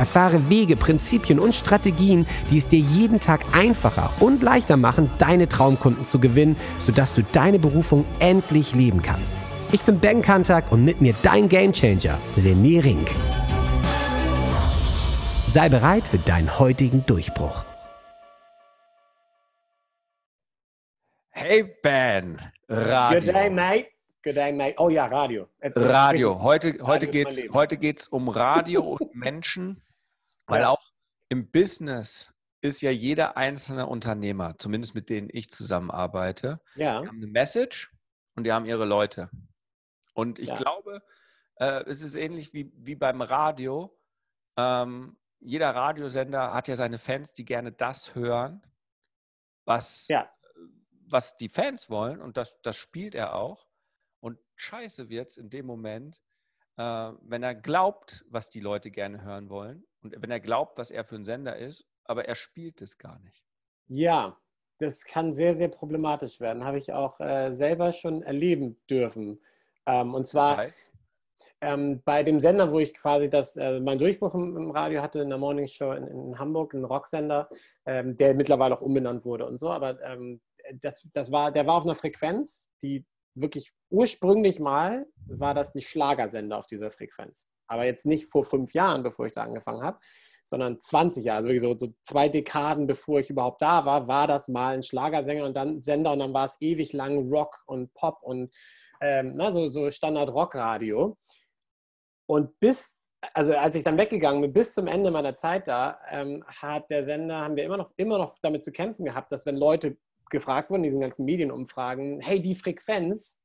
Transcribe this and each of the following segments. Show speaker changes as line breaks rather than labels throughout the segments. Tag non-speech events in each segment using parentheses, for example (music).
Erfahre Wege, Prinzipien und Strategien, die es dir jeden Tag einfacher und leichter machen, deine Traumkunden zu gewinnen, sodass du deine Berufung endlich leben kannst. Ich bin Ben Kantak und mit mir dein Gamechanger, René Rink. Sei bereit für deinen heutigen Durchbruch.
Hey Ben, Radio.
Good day, mate. Good day, mate. Oh ja, Radio.
Radio. Heute, heute geht es heute geht's um Radio und Menschen, weil ja. auch im Business ist ja jeder einzelne Unternehmer, zumindest mit denen ich zusammenarbeite,
ja.
die haben eine Message und die haben ihre Leute. Und ich ja. glaube, äh, es ist ähnlich wie, wie beim Radio. Ähm, jeder Radiosender hat ja seine Fans, die gerne das hören, was,
ja.
was die Fans wollen. Und das, das spielt er auch. Und scheiße wird es in dem Moment, äh, wenn er glaubt, was die Leute gerne hören wollen. Und wenn er glaubt, was er für ein Sender ist, aber er spielt es gar nicht.
Ja, das kann sehr, sehr problematisch werden. Habe ich auch äh, selber schon erleben dürfen. Ähm, und zwar. Ähm, bei dem Sender, wo ich quasi das, äh, meinen Durchbruch im, im, Radio hatte, in der Morning Show in, in Hamburg, ein Rocksender, ähm, der mittlerweile auch umbenannt wurde und so, aber ähm, das, das war, der war auf einer Frequenz, die wirklich ursprünglich mal war das ein Schlagersender auf dieser Frequenz. Aber jetzt nicht vor fünf Jahren, bevor ich da angefangen habe, sondern 20 Jahre, also so, so, zwei Dekaden bevor ich überhaupt da war, war das mal ein Schlagersänger und dann Sender und dann war es ewig lang Rock und Pop und ähm, na, so, so Standard-Rock-Radio. Und bis, also als ich dann weggegangen bin, bis zum Ende meiner Zeit da, ähm, hat der Sender, haben wir immer noch, immer noch damit zu kämpfen gehabt, dass wenn Leute gefragt wurden, diesen ganzen Medienumfragen, hey, die Frequenz,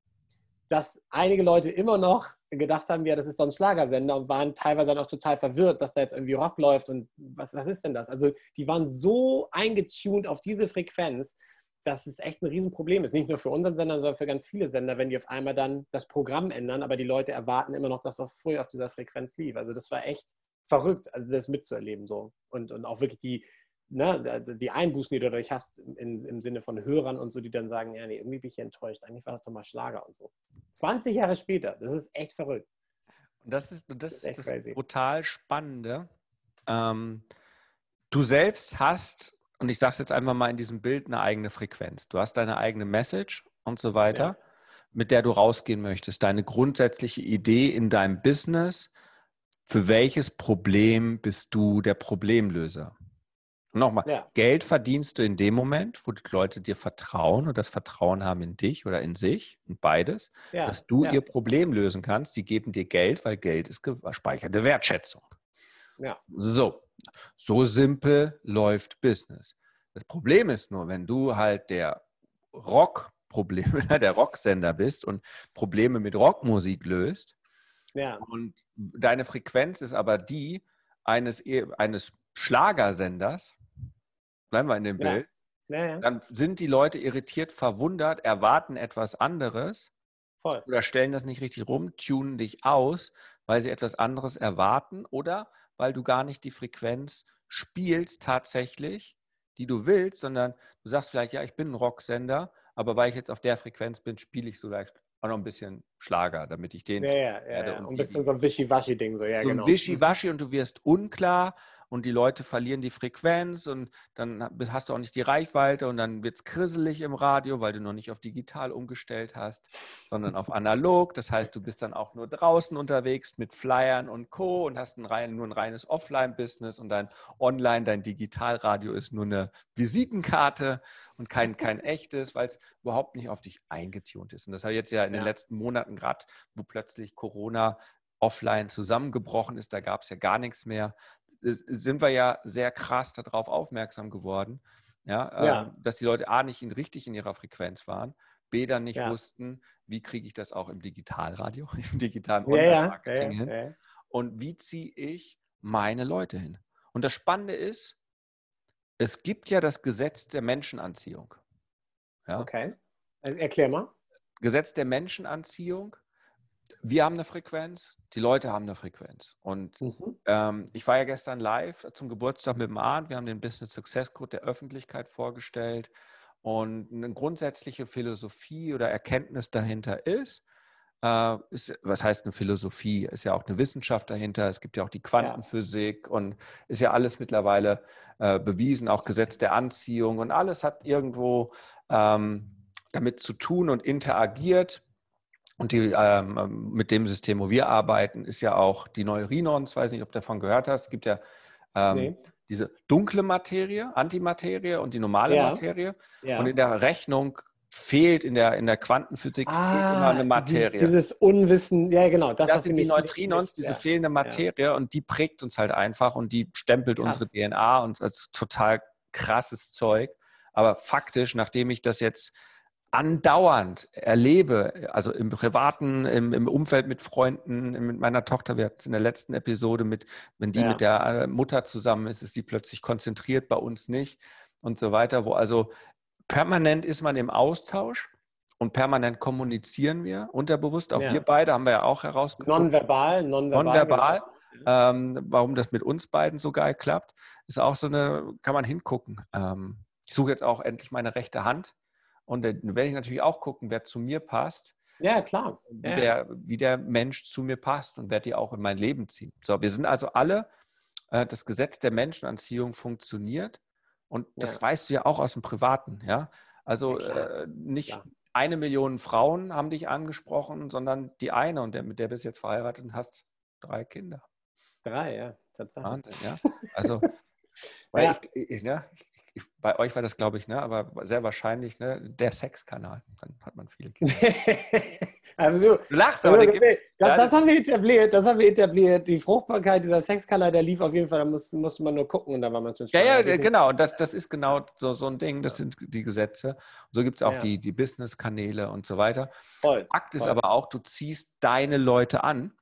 dass einige Leute immer noch gedacht haben, ja, das ist doch ein Schlagersender und waren teilweise dann auch total verwirrt, dass da jetzt irgendwie Rock läuft und was, was ist denn das? Also die waren so eingetuned auf diese Frequenz, dass es echt ein Riesenproblem ist. Nicht nur für unseren Sender, sondern für ganz viele Sender, wenn die auf einmal dann das Programm ändern, aber die Leute erwarten immer noch das, was früher auf dieser Frequenz lief. Also das war echt verrückt, also das mitzuerleben so. Und, und auch wirklich die, ne, die Einbußen, die du dadurch hast, in, im Sinne von Hörern und so, die dann sagen, ja, nee, irgendwie bin ich enttäuscht. Eigentlich war das doch mal Schlager und so. 20 Jahre später, das ist echt verrückt.
Und das ist das, das, ist das brutal Spannende. Ähm, du selbst hast und ich sage es jetzt einfach mal in diesem Bild, eine eigene Frequenz. Du hast deine eigene Message und so weiter, ja. mit der du rausgehen möchtest. Deine grundsätzliche Idee in deinem Business. Für welches Problem bist du der Problemlöser? Nochmal, ja. Geld verdienst du in dem Moment, wo die Leute dir vertrauen und das Vertrauen haben in dich oder in sich und beides, ja. dass du ihr Problem lösen kannst. Die geben dir Geld, weil Geld ist gespeicherte Wertschätzung.
Ja.
So, so simpel läuft Business. Das Problem ist nur, wenn du halt der Rock Problem, (laughs) der Rocksender bist und Probleme mit Rockmusik löst
ja.
und deine Frequenz ist aber die eines, eines Schlagersenders, bleiben wir in dem
ja.
Bild,
ja, ja.
dann sind die Leute irritiert, verwundert, erwarten etwas anderes
Voll.
oder stellen das nicht richtig rum, tunen dich aus, weil sie etwas anderes erwarten oder weil du gar nicht die Frequenz spielst tatsächlich, die du willst, sondern du sagst vielleicht, ja, ich bin ein Rocksender, aber weil ich jetzt auf der Frequenz bin, spiele ich vielleicht auch noch ein bisschen Schlager, damit ich den.
Ja, ja, ja. ja. Und ein bisschen so ein Wischiwaschi-Ding, so, ja,
so
genau.
ein Wischiwaschi und du wirst unklar und die Leute verlieren die Frequenz und dann hast du auch nicht die Reichweite und dann wird es krisselig im Radio, weil du noch nicht auf digital umgestellt hast, sondern auf (laughs) analog. Das heißt, du bist dann auch nur draußen unterwegs mit Flyern und Co. und hast ein rein, nur ein reines Offline-Business und dein Online, dein Digitalradio ist nur eine Visitenkarte und kein, kein echtes, weil es überhaupt nicht auf dich eingetunt ist. Und das habe ich jetzt ja in ja. den letzten Monaten gerade, wo plötzlich Corona offline zusammengebrochen ist, da gab es ja gar nichts mehr, sind wir ja sehr krass darauf aufmerksam geworden, ja, ja. Ähm, dass die Leute A nicht in, richtig in ihrer Frequenz waren, B dann nicht ja. wussten, wie kriege ich das auch im Digitalradio, (laughs) im digitalen Online-Marketing hin und wie ziehe ich meine Leute hin. Und das Spannende ist, es gibt ja das Gesetz der Menschenanziehung.
Okay. Erklär mal.
Gesetz der Menschenanziehung. Wir haben eine Frequenz, die Leute haben eine Frequenz. Und mhm. ähm, ich war ja gestern live zum Geburtstag mit dem Arndt. Wir haben den Business Success Code der Öffentlichkeit vorgestellt. Und eine grundsätzliche Philosophie oder Erkenntnis dahinter ist, äh, ist, was heißt eine Philosophie? Ist ja auch eine Wissenschaft dahinter. Es gibt ja auch die Quantenphysik ja. und ist ja alles mittlerweile äh, bewiesen, auch Gesetz der Anziehung und alles hat irgendwo ähm, damit zu tun und interagiert. Und die, ähm, mit dem System, wo wir arbeiten, ist ja auch die Neurinons, weiß nicht, ob du davon gehört hast. Es gibt ja ähm, nee. diese dunkle Materie, Antimaterie und die normale ja. Materie. Ja. Und in der Rechnung fehlt in der, in der Quantenphysik ah, fehlt immer eine Materie.
Dieses, dieses, Unwissen, ja genau.
Das, das sind die Neutrinos, diese ja. fehlende Materie ja. und die prägt uns halt einfach und die stempelt Krass. unsere DNA und das ist total krasses Zeug. Aber faktisch, nachdem ich das jetzt andauernd erlebe, also im privaten, im, im Umfeld mit Freunden, mit meiner Tochter, wir hatten in der letzten Episode mit, wenn die ja. mit der äh, Mutter zusammen ist, ist sie plötzlich konzentriert, bei uns nicht und so weiter, wo also permanent ist man im Austausch und permanent kommunizieren wir unterbewusst. Auch ja. wir beide haben wir ja auch herausgefunden.
Nonverbal, nonverbal.
Nonverbal. Genau. Ähm, warum das mit uns beiden so geil klappt, ist auch so eine, kann man hingucken. Ähm, ich suche jetzt auch endlich meine rechte Hand und dann werde ich natürlich auch gucken, wer zu mir passt.
Ja, klar.
Wie, ja. Der, wie der Mensch zu mir passt und werde die auch in mein Leben ziehen. So, wir sind also alle, äh, das Gesetz der Menschenanziehung funktioniert und das ja. weißt du ja auch aus dem Privaten, ja. Also ja, äh, nicht klar. eine Million Frauen haben dich angesprochen, sondern die eine und der, mit der bist du jetzt verheiratet und hast drei Kinder.
Drei, ja.
Tatsächlich. Wahnsinn, ja. (laughs) Also, (laughs) weil ja. ich, ich, ja, ich, ich, bei euch war das, glaube ich, ne, aber sehr wahrscheinlich ne, der Sexkanal. Dann hat man viele Kinder. (laughs)
also du, lachst, aber also, das, das, das, haben wir etabliert. Das haben wir etabliert. Die Fruchtbarkeit dieser Sexkanal, der lief auf jeden Fall. Da muss, musste man nur gucken und da war man schon.
Ja, ja, genau. Und das, das ist genau so, so ein Ding. Das sind die Gesetze. Und so gibt es auch ja. die, die Business-Kanäle und so weiter. Voll, Fakt voll. ist aber auch, du ziehst deine Leute an.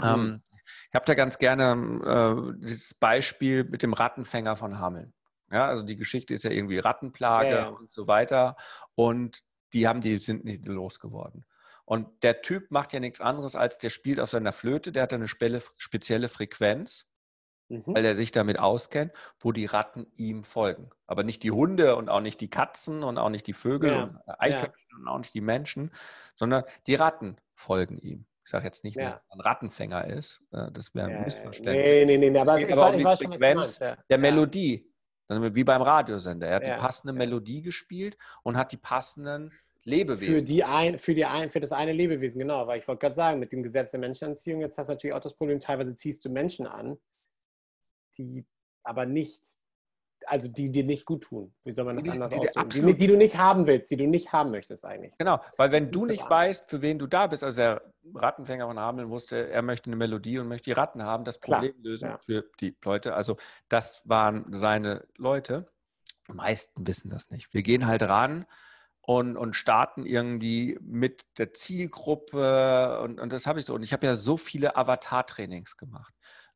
Mhm. Ähm, ich habe da ganz gerne äh, dieses Beispiel mit dem Rattenfänger von Hameln. Ja, also die Geschichte ist ja irgendwie Rattenplage ja, ja. und so weiter. Und die haben, die sind nicht losgeworden. Und der Typ macht ja nichts anderes, als der spielt auf seiner Flöte, der hat eine spezielle Frequenz, mhm. weil er sich damit auskennt, wo die Ratten ihm folgen. Aber nicht die Hunde und auch nicht die Katzen und auch nicht die Vögel ja. und Eichhörnchen und auch nicht die Menschen, sondern die Ratten folgen ihm. Ich sage jetzt nicht, ja. dass er ein Rattenfänger ist. Äh, das wäre ein Missverständnis. Nee, nee, nee. Aber es geht aber um die Frequenz der Melodie. Wie beim Radiosender. Er hat ja, die passende ja. Melodie gespielt und hat die passenden Lebewesen.
Für, die ein, für, die ein, für das eine Lebewesen, genau. Weil ich wollte gerade sagen, mit dem Gesetz der Menschenanziehung, jetzt hast du natürlich auch das Problem, teilweise ziehst du Menschen an, die aber nicht also die dir nicht gut tun. Wie soll man das die, anders die, ausdrücken? Die, die, du nicht haben willst, die du nicht haben möchtest eigentlich.
Genau, weil wenn du nicht weißt, für wen du da bist, also der Rattenfänger von Hameln wusste, er möchte eine Melodie und möchte die Ratten haben, das Problem Klar, lösen ja. für die Leute. Also das waren seine Leute. Die meisten wissen das nicht. Wir gehen halt ran und, und starten irgendwie mit der Zielgruppe und, und das habe ich so. Und ich habe ja so viele Avatar-Trainings gemacht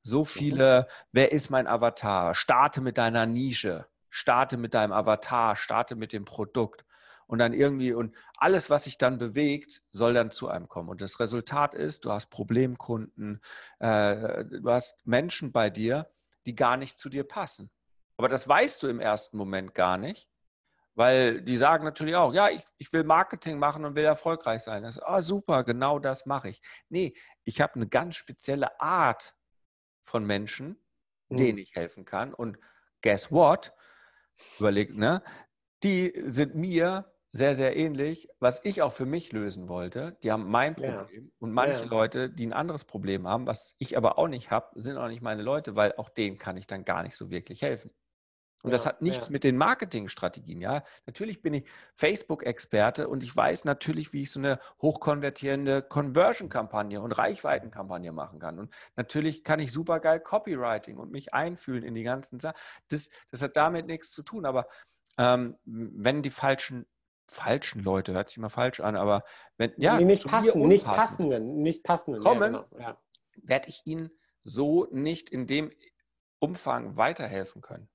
so mhm. viele, wer ist mein Avatar? Starte mit deiner Nische, starte mit deinem Avatar, starte mit dem Produkt. Und dann irgendwie, und alles, was sich dann bewegt, soll dann zu einem kommen. Und das Resultat ist, du hast Problemkunden, äh, du hast Menschen bei dir, die gar nicht zu dir passen. Aber das weißt du im ersten Moment gar nicht, weil die sagen natürlich auch, ja, ich, ich will Marketing machen und will erfolgreich sein. Das ist, oh, super, genau das mache ich. Nee, ich habe eine ganz spezielle Art von Menschen, mhm. denen ich helfen kann. Und guess what? Überlegt, ne? Die sind mir sehr, sehr ähnlich, was ich auch für mich lösen wollte. Die haben mein Problem. Ja. Und manche ja. Leute, die ein anderes Problem haben, was ich aber auch nicht habe, sind auch nicht meine Leute, weil auch denen kann ich dann gar nicht so wirklich helfen. Und ja, das hat nichts ja. mit den Marketingstrategien. Ja, natürlich bin ich Facebook-Experte und ich weiß natürlich, wie ich so eine hochkonvertierende Conversion-Kampagne und Reichweiten-Kampagne machen kann. Und natürlich kann ich super geil Copywriting und mich einfühlen in die ganzen Sachen. Das, das hat damit nichts zu tun. Aber ähm, wenn die falschen falschen Leute, hört sich immer falsch an, aber wenn
ja, nee, nicht, passen, nicht passenden, nicht passenden
kommen, ja, genau. ja. werde ich ihnen so nicht in dem Umfang weiterhelfen können.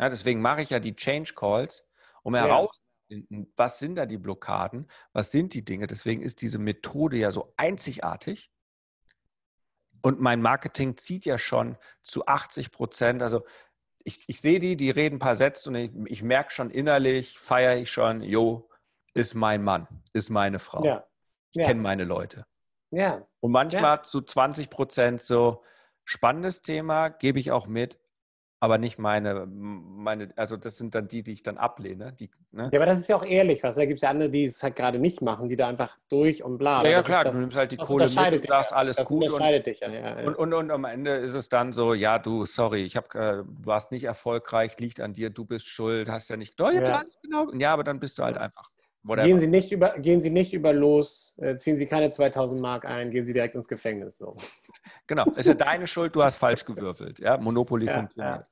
Ja, deswegen mache ich ja die Change Calls, um ja. herauszufinden, was sind da die Blockaden, was sind die Dinge. Deswegen ist diese Methode ja so einzigartig. Und mein Marketing zieht ja schon zu 80 Prozent. Also ich, ich sehe die, die reden ein paar Sätze und ich, ich merke schon innerlich, feiere ich schon, jo, ist mein Mann, ist meine Frau. Ja. Ich ja. kenne meine Leute. Ja. Und manchmal ja. zu 20 Prozent so, spannendes Thema, gebe ich auch mit, aber nicht meine, meine, also das sind dann die, die ich dann ablehne. Die,
ne? Ja, aber das ist ja auch ehrlich, was da gibt es ja andere, die es halt gerade nicht machen, die da einfach durch und bla.
Ja, ja klar, das, du nimmst halt die Kohle mit und sagst, ja. alles das gut. Und, dich ja, ja, und, und, und, am Ende ist es dann so, ja, du, sorry, ich hab, äh, du warst nicht erfolgreich, liegt an dir, du bist schuld, hast ja nicht, oh, ja, klar, genau. Ja, aber dann bist du halt einfach
Gehen Sie, nicht über, gehen Sie nicht über los, äh, ziehen Sie keine 2000 Mark ein, gehen Sie direkt ins Gefängnis. So. (laughs)
Genau, ist ja deine Schuld, du hast falsch gewürfelt. Ja? Monopoly ja, funktioniert.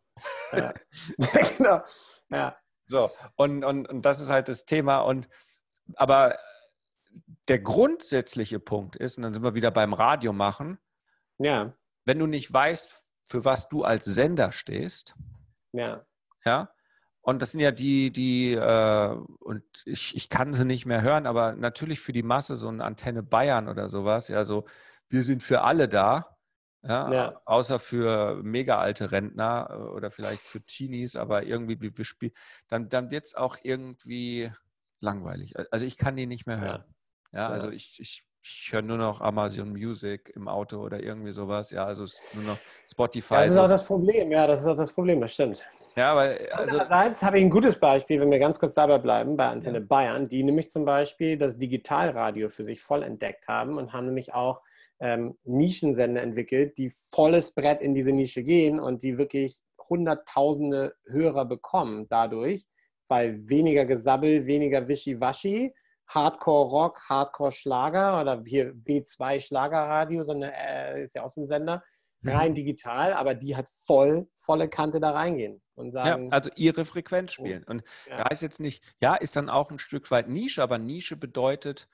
Ja. ja. (laughs) genau. Ja. So, und, und, und das ist halt das Thema. Und aber der grundsätzliche Punkt ist, und dann sind wir wieder beim Radio machen, ja. wenn du nicht weißt, für was du als Sender stehst, ja. Ja, und das sind ja die, die, äh, und ich, ich kann sie nicht mehr hören, aber natürlich für die Masse so eine Antenne Bayern oder sowas, ja, so, wir sind für alle da, ja, ja. außer für mega alte Rentner äh, oder vielleicht für Teenies, aber irgendwie, wir, wir spielen, dann, dann wird es auch irgendwie langweilig. Also ich kann die nicht mehr hören. Ja, ja also ich, ich, ich höre nur noch Amazon Music im Auto oder irgendwie sowas. Ja, also es ist nur noch Spotify.
das ist auch das Problem, ja, das ist auch das Problem, das stimmt.
Ja, weil. Also
Andererseits habe ich ein gutes Beispiel, wenn wir ganz kurz dabei bleiben, bei Antenne ja. Bayern, die nämlich zum Beispiel das Digitalradio für sich voll entdeckt haben und haben nämlich auch ähm, Nischensender entwickelt, die volles Brett in diese Nische gehen und die wirklich hunderttausende Hörer bekommen dadurch, weil weniger Gesabbel, weniger Wischiwaschi, Hardcore-Rock, Hardcore-Schlager oder hier B2 Schlagerradio, so eine, äh, ist ja auch so ein Sender. Rein digital, aber die hat voll, volle Kante da reingehen und sagen.
Ja, also ihre Frequenz oh, spielen. Und ja. da ist jetzt nicht, ja, ist dann auch ein Stück weit Nische, aber Nische bedeutet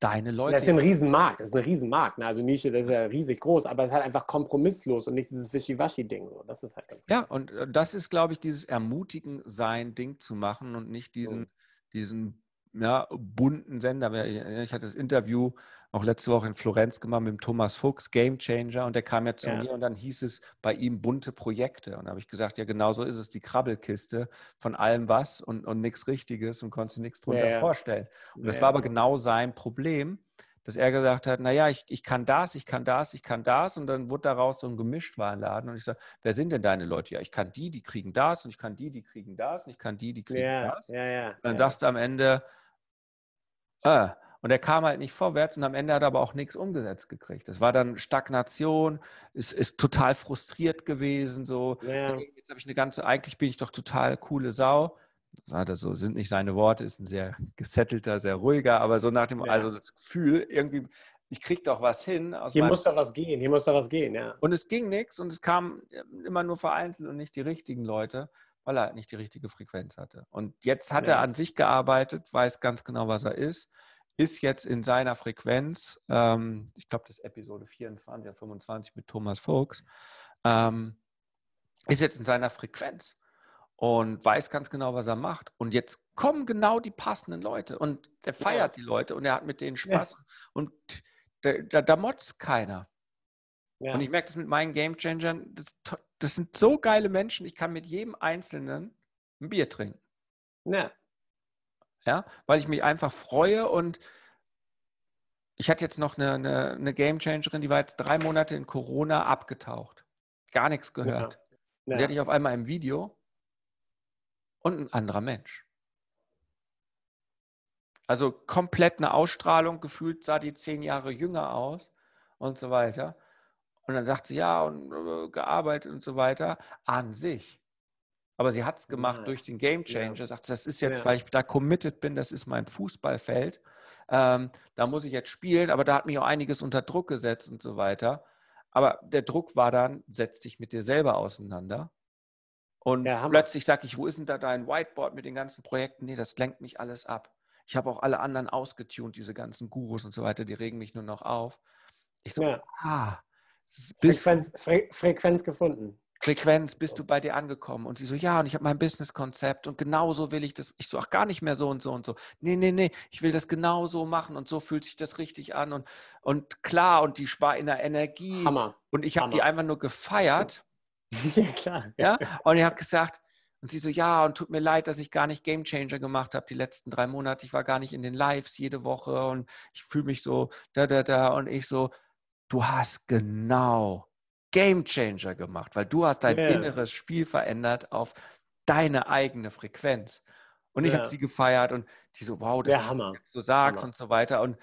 deine Leute.
Das ist ein Riesenmarkt, das ist ein Riesenmarkt. Ne? Also Nische, das ist ja riesig groß, aber es ist halt einfach kompromisslos und nicht dieses Wischiwaschi-Ding. Das ist halt ganz
Ja, und äh, das ist, glaube ich, dieses Ermutigen, sein Ding zu machen und nicht diesen, mhm. diesen ja, bunten Sender. Ich hatte das Interview auch letzte Woche in Florenz gemacht mit dem Thomas Fuchs, Game Changer, und der kam ja zu ja. mir und dann hieß es bei ihm bunte Projekte. Und da habe ich gesagt, ja, genau so ist es, die Krabbelkiste von allem was und, und nichts Richtiges und konnte nichts drunter ja, ja. vorstellen. Und das war aber genau sein Problem, dass er gesagt hat, naja, ich, ich kann das, ich kann das, ich kann das. Und dann wurde daraus so ein Gemischtwarenladen. Und ich sage, wer sind denn deine Leute? Ja, ich kann die, die kriegen das und ich kann die, die kriegen das und ich kann die, die kriegen das. Ja, ja, und dann sagst du am Ende, äh, und er kam halt nicht vorwärts und am Ende hat er aber auch nichts umgesetzt gekriegt. Das war dann Stagnation, ist, ist total frustriert gewesen. So, ja. jetzt habe ich eine ganze, eigentlich bin ich doch total coole Sau. Das so, sind nicht seine Worte, ist ein sehr gesettelter, sehr ruhiger, aber so nach dem, ja. also das Gefühl, irgendwie, ich kriege doch was hin.
hier muss doch was gehen, hier muss doch was gehen, ja.
Und es ging nichts und es kam immer nur vereinzelt und nicht die richtigen Leute, weil er halt nicht die richtige Frequenz hatte. Und jetzt hat ja. er an sich gearbeitet, weiß ganz genau, was er ist ist jetzt in seiner Frequenz, ähm, ich glaube, das ist Episode 24 oder 25 mit Thomas Fuchs, ähm, ist jetzt in seiner Frequenz und weiß ganz genau, was er macht. Und jetzt kommen genau die passenden Leute und der feiert ja. die Leute und er hat mit denen Spaß. Ja. Und da, da, da motzt keiner. Ja. Und ich merke das mit meinen Game Changern, das, das, sind so geile Menschen, ich kann mit jedem Einzelnen ein Bier trinken. Ja ja, weil ich mich einfach freue und ich hatte jetzt noch eine, eine, eine Game Changerin, die war jetzt drei Monate in Corona abgetaucht. Gar nichts gehört. Ja. Die hatte ich auf einmal im Video und ein anderer Mensch. Also komplett eine Ausstrahlung, gefühlt sah die zehn Jahre jünger aus und so weiter. Und dann sagt sie, ja, und äh, gearbeitet und so weiter. An sich aber sie hat es gemacht ja. durch den Game Changer. Ja. Sagt, das ist jetzt, ja. weil ich da committed bin, das ist mein Fußballfeld. Ähm, da muss ich jetzt spielen, aber da hat mich auch einiges unter Druck gesetzt und so weiter. Aber der Druck war dann, setz dich mit dir selber auseinander. Und plötzlich sage ich, wo ist denn da dein Whiteboard mit den ganzen Projekten? Nee, das lenkt mich alles ab. Ich habe auch alle anderen ausgetunt, diese ganzen Gurus und so weiter, die regen mich nur noch auf. Ich so, ah,
Frequenz, Fre Frequenz gefunden.
Frequenz, bist du bei dir angekommen? Und sie so, ja, und ich habe mein Business-Konzept und genau so will ich das. Ich so, ach, gar nicht mehr so und so und so. Nee, nee, nee, ich will das genau so machen und so fühlt sich das richtig an und, und klar und die war in der Energie.
Hammer.
Und ich habe die einfach nur gefeiert. (laughs)
Ja, klar.
Ja, und ich habe gesagt, und sie so, ja, und tut mir leid, dass ich gar nicht Game Changer gemacht habe die letzten drei Monate. Ich war gar nicht in den Lives jede Woche und ich fühle mich so da, da, da. Und ich so, du hast genau Game Changer gemacht, weil du hast dein yeah. inneres Spiel verändert auf deine eigene Frequenz. Und ich ja. habe sie gefeiert und die so, wow, das
ja, du
so sagst Hammer. und so weiter. Und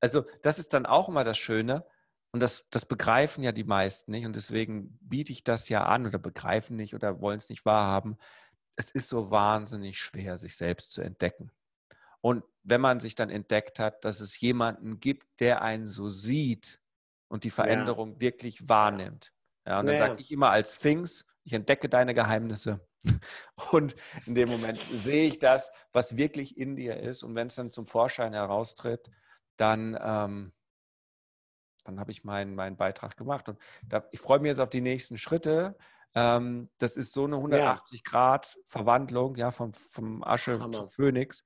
also das ist dann auch immer das Schöne. Und das, das begreifen ja die meisten nicht. Und deswegen biete ich das ja an oder begreifen nicht oder wollen es nicht wahrhaben. Es ist so wahnsinnig schwer, sich selbst zu entdecken. Und wenn man sich dann entdeckt hat, dass es jemanden gibt, der einen so sieht und die Veränderung ja. wirklich wahrnimmt. Ja, und dann ja. sage ich immer als Pfings, ich entdecke deine Geheimnisse. (laughs) Und in dem Moment sehe ich das, was wirklich in dir ist. Und wenn es dann zum Vorschein heraustritt, dann, ähm, dann habe ich meinen, meinen Beitrag gemacht. Und da, ich freue mich jetzt auf die nächsten Schritte. Ähm, das ist so eine 180 ja. Ja, vom, vom Asche Hammer. zum Phönix.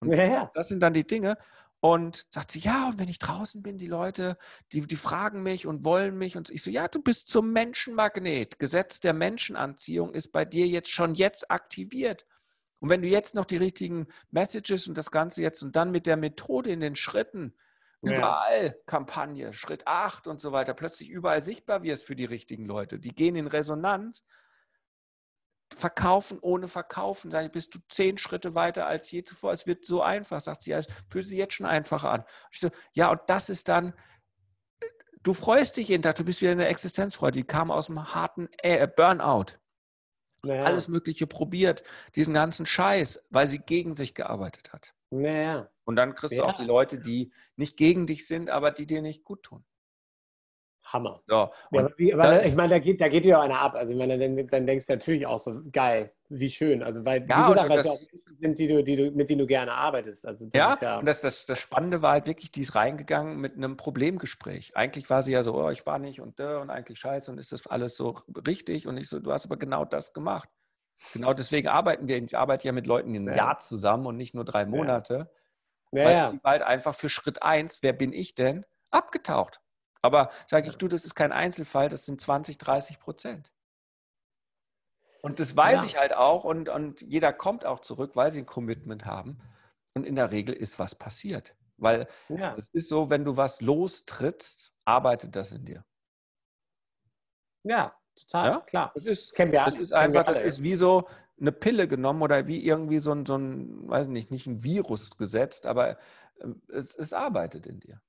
Und ja, das sind dann die Dinge. Und sagt sie, ja, und wenn ich draußen bin, die Leute, die, die fragen mich und wollen mich. Und ich so, ja, du bist zum Menschenmagnet. Gesetz der Menschenanziehung ist bei dir jetzt schon jetzt aktiviert. Und wenn du jetzt noch die richtigen Messages und das Ganze jetzt und dann mit der Methode in den Schritten, ja. überall Kampagne, Schritt 8 und so weiter, plötzlich überall sichtbar wirst für die richtigen Leute. Die gehen in Resonanz verkaufen ohne verkaufen. Sag ich, bist du zehn Schritte weiter als je zuvor. Es wird so einfach, sagt sie. Fühlt sich jetzt schon einfacher an. Ich so, ja, und das ist dann, du freust dich jeden Tag, du bist wieder in der Existenzfreude. Die kam aus dem harten äh, Burnout. Naja. Alles Mögliche probiert, diesen ganzen Scheiß, weil sie gegen sich gearbeitet hat.
Naja.
Und dann kriegst ja. du auch die Leute, die nicht gegen dich sind, aber die dir nicht gut tun.
Hammer. So, ja, wie, weil, ich meine, da geht, da geht dir auch einer ab. Also, ich meine, dann, dann denkst du natürlich auch so, geil, wie schön. Also, weil, ja, wie gesagt, weil es auch Menschen sind, die du, die du, mit denen du gerne arbeitest. Also,
ja, ja, und das, das, das Spannende war halt wirklich, die ist reingegangen mit einem Problemgespräch. Eigentlich war sie ja so, oh, ich war nicht und und eigentlich scheiße und ist das alles so richtig und ich so, du hast aber genau das gemacht. Genau deswegen arbeiten wir. Ich arbeite ja mit Leuten ein ja. Jahr zusammen und nicht nur drei Monate. Ja. weil sie halt einfach für Schritt eins, wer bin ich denn, abgetaucht. Aber sage ich, du, das ist kein Einzelfall, das sind 20, 30 Prozent. Und das weiß ja. ich halt auch und, und jeder kommt auch zurück, weil sie ein Commitment haben. Und in der Regel ist was passiert. Weil es ja. ist so, wenn du was lostrittst, arbeitet das in dir.
Ja, total, ja? klar.
Das ist, das kennen wir alle. Das ist einfach, das ist wie so eine Pille genommen oder wie irgendwie so ein, so ein weiß nicht, nicht ein Virus gesetzt, aber ähm, es, es arbeitet in dir.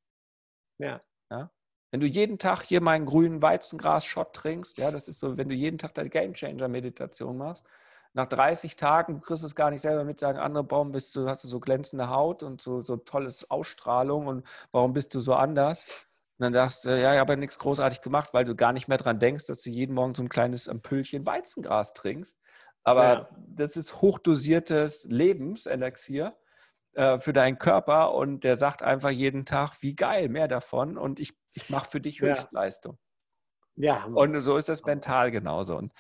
Ja.
ja? Wenn du jeden Tag hier meinen grünen Weizengras-Shot trinkst, ja, das ist so, wenn du jeden Tag deine Gamechanger-Meditation machst, nach 30 Tagen, du kriegst es gar nicht selber mit, sagen andere, warum bist du, hast du so glänzende Haut und so, so tolles Ausstrahlung und warum bist du so anders? Und dann sagst du, ja, ich habe ja nichts großartig gemacht, weil du gar nicht mehr dran denkst, dass du jeden Morgen so ein kleines Ampüllchen Weizengras trinkst. Aber ja. das ist hochdosiertes Lebenselixier äh, für deinen Körper und der sagt einfach jeden Tag, wie geil, mehr davon und ich, ich mache für dich Höchstleistung.
Ja. ja.
Und so ist das mental genauso. Und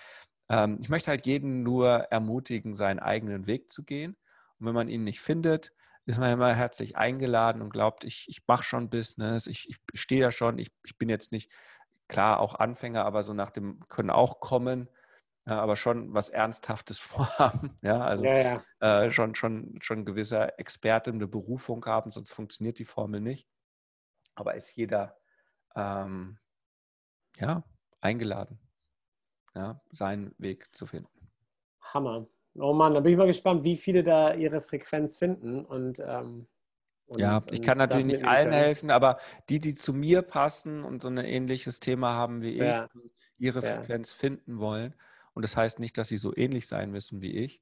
ähm, ich möchte halt jeden nur ermutigen, seinen eigenen Weg zu gehen. Und wenn man ihn nicht findet, ist man immer herzlich eingeladen und glaubt, ich, ich mache schon Business, ich, ich stehe da schon, ich, ich bin jetzt nicht, klar, auch Anfänger, aber so nach dem können auch kommen ja, aber schon was Ernsthaftes (laughs) vorhaben. Ja, also ja, ja. Äh, schon, schon, schon gewisser Experte eine Berufung haben, sonst funktioniert die Formel nicht. Aber ist jeder ähm, ja, eingeladen, ja, seinen Weg zu finden.
Hammer. Oh Mann, da bin ich mal gespannt, wie viele da ihre Frequenz finden und ähm
und, ja, ich kann natürlich nicht allen können. helfen, aber die, die zu mir passen und so ein ähnliches Thema haben wie ich, ihre Frequenz finden wollen, und das heißt nicht, dass sie so ähnlich sein müssen wie ich.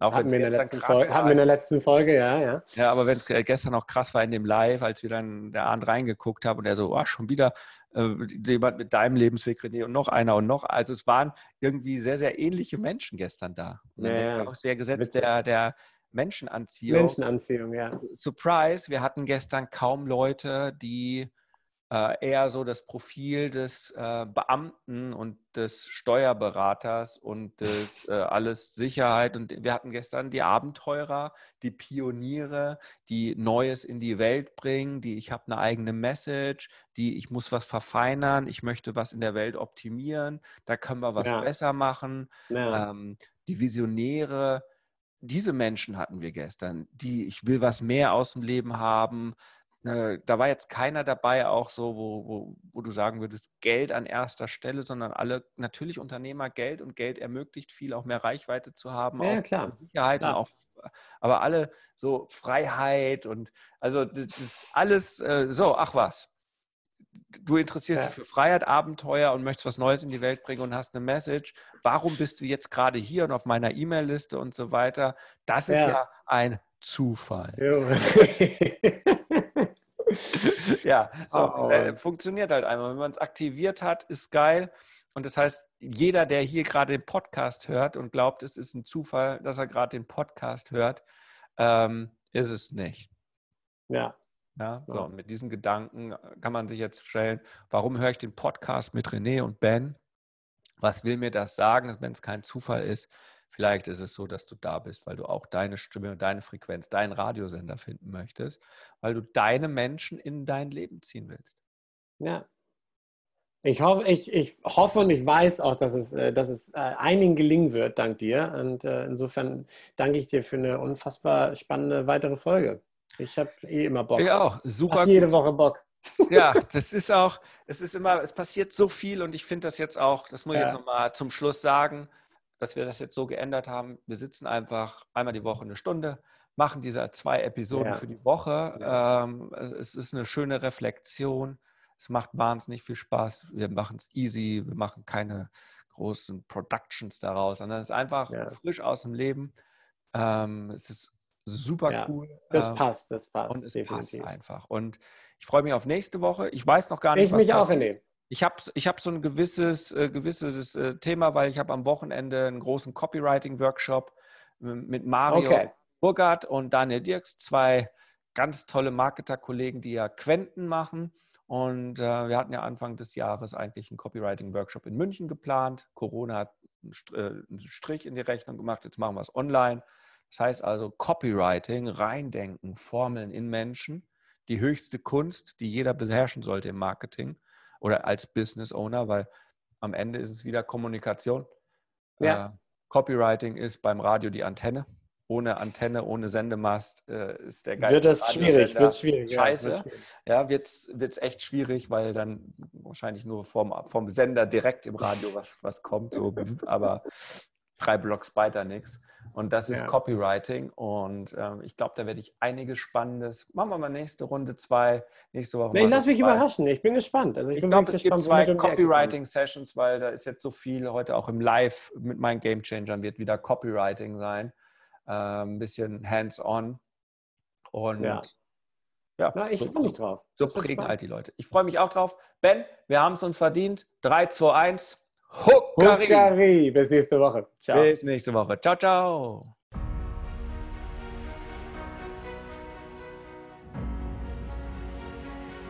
Auch hatten, wir in, der letzten Folge, hatten wir in der letzten Folge, ja, ja.
Ja, aber wenn es gestern auch krass war in dem Live, als wir dann der Arndt reingeguckt haben und er so, oh, schon wieder äh, jemand mit deinem Lebensweg, René, und noch einer und noch. Also es waren irgendwie sehr, sehr ähnliche Menschen gestern da.
Ja, ja.
Auch sehr gesetzt der, der Menschenanziehung.
Menschenanziehung, ja.
Surprise, wir hatten gestern kaum Leute, die eher so das Profil des äh, Beamten und des Steuerberaters und des äh, alles Sicherheit. Und wir hatten gestern die Abenteurer, die Pioniere, die Neues in die Welt bringen, die ich habe eine eigene Message, die ich muss was verfeinern, ich möchte was in der Welt optimieren, da können wir was ja. besser machen. Ja. Ähm, die Visionäre, diese Menschen hatten wir gestern, die ich will was mehr aus dem Leben haben, äh, da war jetzt keiner dabei, auch so, wo, wo, wo du sagen würdest, Geld an erster Stelle, sondern alle natürlich Unternehmer Geld und Geld ermöglicht viel, auch mehr Reichweite zu haben,
ja, auch klar.
Sicherheit klar. und auch, aber alle so Freiheit und also das ist alles äh, so, ach was. Du interessierst ja. dich für Freiheit, Abenteuer und möchtest was Neues in die Welt bringen und hast eine Message. Warum bist du jetzt gerade hier und auf meiner E-Mail-Liste und so weiter? Das ist ja, ja ein Zufall. (laughs) (laughs) ja, so, oh, oh. funktioniert halt einmal. Wenn man es aktiviert hat, ist geil. Und das heißt, jeder, der hier gerade den Podcast hört und glaubt, es ist ein Zufall, dass er gerade den Podcast hört, ähm, ist es nicht.
Ja.
Ja, so, und mit diesem Gedanken kann man sich jetzt stellen, warum höre ich den Podcast mit René und Ben? Was will mir das sagen, wenn es kein Zufall ist? Vielleicht ist es so, dass du da bist, weil du auch deine Stimme, deine Frequenz, deinen Radiosender finden möchtest, weil du deine Menschen in dein Leben ziehen willst.
Ja. Ich hoffe, ich, ich hoffe und ich weiß auch, dass es, äh, dass es äh, einigen gelingen wird, dank dir. Und äh, insofern danke ich dir für eine unfassbar spannende weitere Folge. Ich habe eh immer Bock.
Ich auch. Super.
jede Woche Bock. (laughs)
Ja, das ist auch, es ist immer, es passiert so viel und ich finde das jetzt auch, das muss ich ja. jetzt nochmal zum Schluss sagen, dass wir das jetzt so geändert haben. Wir sitzen einfach einmal die Woche eine Stunde, machen diese zwei Episoden ja. für die Woche. Ja. Ähm, es ist eine schöne Reflexion. Es macht wahnsinnig viel Spaß. Wir machen es easy. Wir machen keine großen Productions daraus, sondern es ist einfach ja. frisch aus dem Leben. Ähm, es ist super cool.
Das ähm, passt, das passt.
Und es definitiv. passt einfach. Und ich freue mich auf nächste Woche. Ich weiß noch gar nicht,
ich was mich auch, René.
Ich habe ich hab so ein gewisses, äh, gewisses äh, Thema, weil ich habe am Wochenende einen großen Copywriting-Workshop mit Mario okay. Burgert und Daniel Dirks, zwei ganz tolle Marketer-Kollegen, die ja Quenten machen. Und äh, wir hatten ja Anfang des Jahres eigentlich einen Copywriting-Workshop in München geplant. Corona hat einen äh, Strich in die Rechnung gemacht, jetzt machen wir es online. Das heißt also Copywriting, reindenken, Formeln in Menschen, die höchste Kunst, die jeder beherrschen sollte im Marketing oder als Business Owner, weil am Ende ist es wieder Kommunikation. Ja. Äh, Copywriting ist beim Radio die Antenne. Ohne Antenne, ohne Sendemast äh, ist der
Geist. Wird das schwierig, wird schwierig.
Scheiße. Ja, wird es echt schwierig, weil dann wahrscheinlich nur vom, vom Sender direkt im Radio was, was kommt. So, aber drei Blocks weiter nichts. Und das ist ja. Copywriting. Und ähm, ich glaube, da werde ich einiges Spannendes. Machen wir mal nächste Runde zwei, nächste Woche.
Nee, ich lasse mich zwei. überraschen. Ich bin gespannt.
Also ich, ich glaube, es gibt zwei Copywriting-Sessions, weil da ist jetzt so viel heute auch im Live mit meinen Game Changern wird wieder Copywriting sein. Ein bisschen hands-on. Und
ja. Ja, Na, ich so, freue mich drauf.
So prägen halt die Leute. Ich freue mich auch drauf. Ben, wir haben es uns verdient. 3, 2, 1.
Hukari. Hukari. Bis nächste Woche.
Ciao. Bis nächste Woche. Ciao, ciao.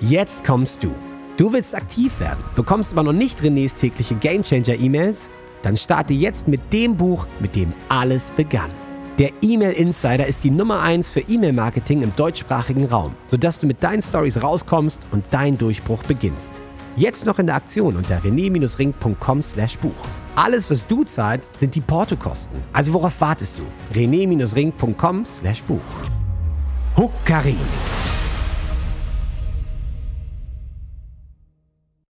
Jetzt kommst du. Du willst aktiv werden, bekommst aber noch nicht Renés tägliche Gamechanger E-Mails? Dann starte jetzt mit dem Buch, mit dem alles begann. Der E-Mail Insider ist die Nummer 1 für E-Mail-Marketing im deutschsprachigen Raum, sodass du mit deinen Stories rauskommst und dein Durchbruch beginnst. Jetzt noch in der Aktion unter rené-ring.com slash Buch. Alles, was du zahlst, sind die Portokosten. Also worauf wartest du? rené-ring.com slash Buch. Huckari.